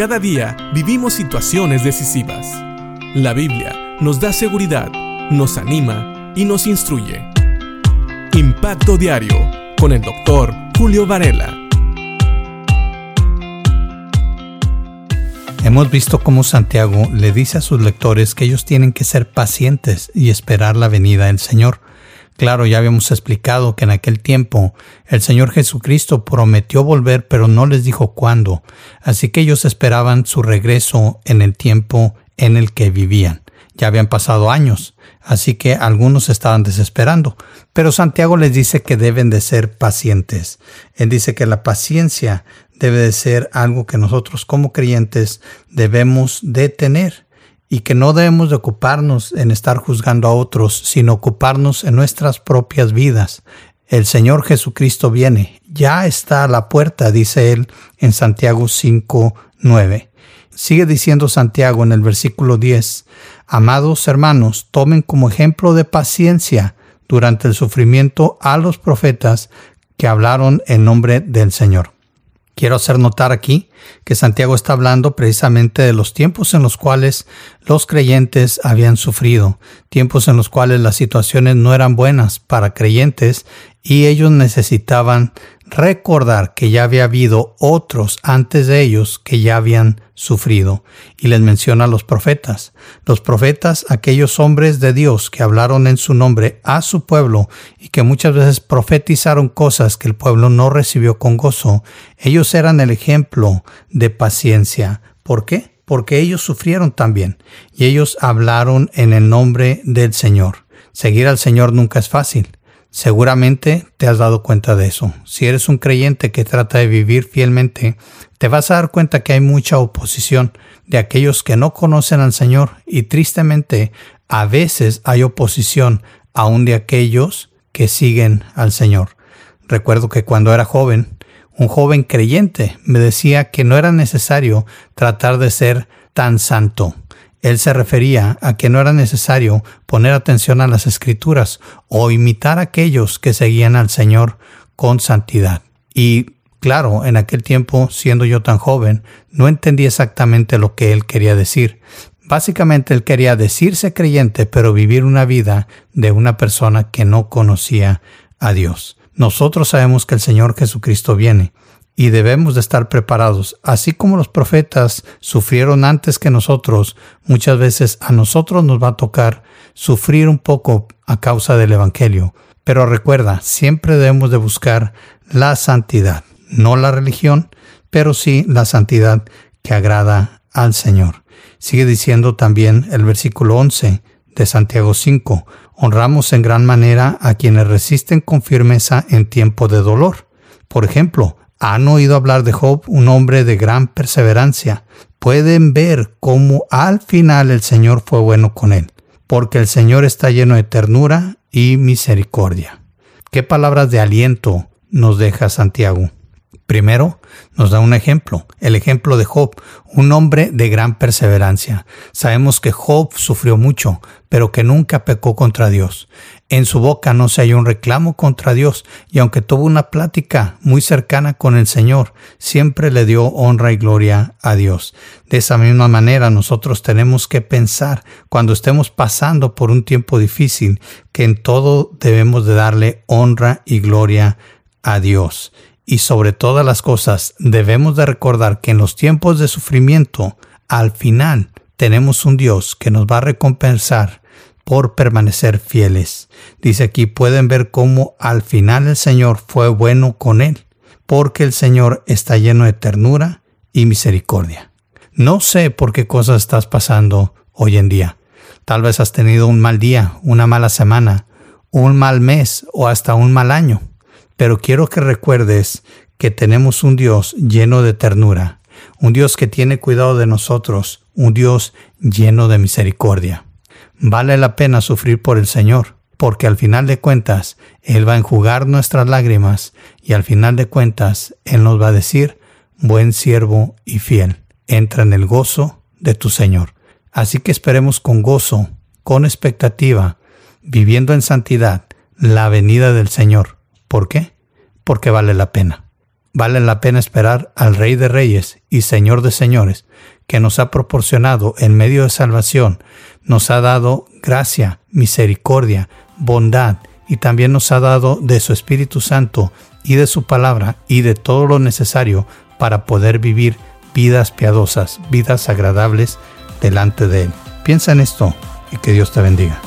Cada día vivimos situaciones decisivas. La Biblia nos da seguridad, nos anima y nos instruye. Impacto Diario con el doctor Julio Varela. Hemos visto cómo Santiago le dice a sus lectores que ellos tienen que ser pacientes y esperar la venida del Señor. Claro, ya habíamos explicado que en aquel tiempo el Señor Jesucristo prometió volver, pero no les dijo cuándo, así que ellos esperaban su regreso en el tiempo en el que vivían. Ya habían pasado años, así que algunos estaban desesperando, pero Santiago les dice que deben de ser pacientes. Él dice que la paciencia debe de ser algo que nosotros como creyentes debemos de tener y que no debemos de ocuparnos en estar juzgando a otros, sino ocuparnos en nuestras propias vidas. El Señor Jesucristo viene, ya está a la puerta, dice él en Santiago 5, 9. Sigue diciendo Santiago en el versículo 10, Amados hermanos, tomen como ejemplo de paciencia durante el sufrimiento a los profetas que hablaron en nombre del Señor. Quiero hacer notar aquí que Santiago está hablando precisamente de los tiempos en los cuales los creyentes habían sufrido, tiempos en los cuales las situaciones no eran buenas para creyentes y ellos necesitaban recordar que ya había habido otros antes de ellos que ya habían sufrido. Y les menciona a los profetas. Los profetas, aquellos hombres de Dios que hablaron en su nombre a su pueblo y que muchas veces profetizaron cosas que el pueblo no recibió con gozo, ellos eran el ejemplo de paciencia. ¿Por qué? Porque ellos sufrieron también y ellos hablaron en el nombre del Señor. Seguir al Señor nunca es fácil. Seguramente te has dado cuenta de eso. Si eres un creyente que trata de vivir fielmente, te vas a dar cuenta que hay mucha oposición de aquellos que no conocen al Señor y tristemente a veces hay oposición aún de aquellos que siguen al Señor. Recuerdo que cuando era joven, un joven creyente me decía que no era necesario tratar de ser tan santo. Él se refería a que no era necesario poner atención a las escrituras o imitar a aquellos que seguían al Señor con santidad. Y claro, en aquel tiempo, siendo yo tan joven, no entendí exactamente lo que él quería decir. Básicamente él quería decirse creyente, pero vivir una vida de una persona que no conocía a Dios. Nosotros sabemos que el Señor Jesucristo viene y debemos de estar preparados. Así como los profetas sufrieron antes que nosotros, muchas veces a nosotros nos va a tocar sufrir un poco a causa del Evangelio. Pero recuerda, siempre debemos de buscar la santidad, no la religión, pero sí la santidad que agrada al Señor. Sigue diciendo también el versículo 11 de Santiago 5, honramos en gran manera a quienes resisten con firmeza en tiempo de dolor. Por ejemplo, han oído hablar de Job, un hombre de gran perseverancia. Pueden ver cómo al final el Señor fue bueno con él, porque el Señor está lleno de ternura y misericordia. ¿Qué palabras de aliento nos deja Santiago? Primero, nos da un ejemplo, el ejemplo de Job, un hombre de gran perseverancia. Sabemos que Job sufrió mucho, pero que nunca pecó contra Dios. En su boca no se halló un reclamo contra Dios, y aunque tuvo una plática muy cercana con el Señor, siempre le dio honra y gloria a Dios. De esa misma manera nosotros tenemos que pensar cuando estemos pasando por un tiempo difícil, que en todo debemos de darle honra y gloria a Dios y sobre todas las cosas debemos de recordar que en los tiempos de sufrimiento, al final tenemos un Dios que nos va a recompensar por permanecer fieles. Dice aquí, pueden ver cómo al final el Señor fue bueno con él, porque el Señor está lleno de ternura y misericordia. No sé por qué cosas estás pasando hoy en día. Tal vez has tenido un mal día, una mala semana, un mal mes o hasta un mal año. Pero quiero que recuerdes que tenemos un Dios lleno de ternura, un Dios que tiene cuidado de nosotros, un Dios lleno de misericordia. Vale la pena sufrir por el Señor, porque al final de cuentas Él va a enjugar nuestras lágrimas y al final de cuentas Él nos va a decir, buen siervo y fiel, entra en el gozo de tu Señor. Así que esperemos con gozo, con expectativa, viviendo en santidad, la venida del Señor ¿Por qué? Porque vale la pena. Vale la pena esperar al Rey de Reyes y Señor de Señores, que nos ha proporcionado en medio de salvación, nos ha dado gracia, misericordia, bondad y también nos ha dado de su Espíritu Santo y de su palabra y de todo lo necesario para poder vivir vidas piadosas, vidas agradables delante de Él. Piensa en esto y que Dios te bendiga.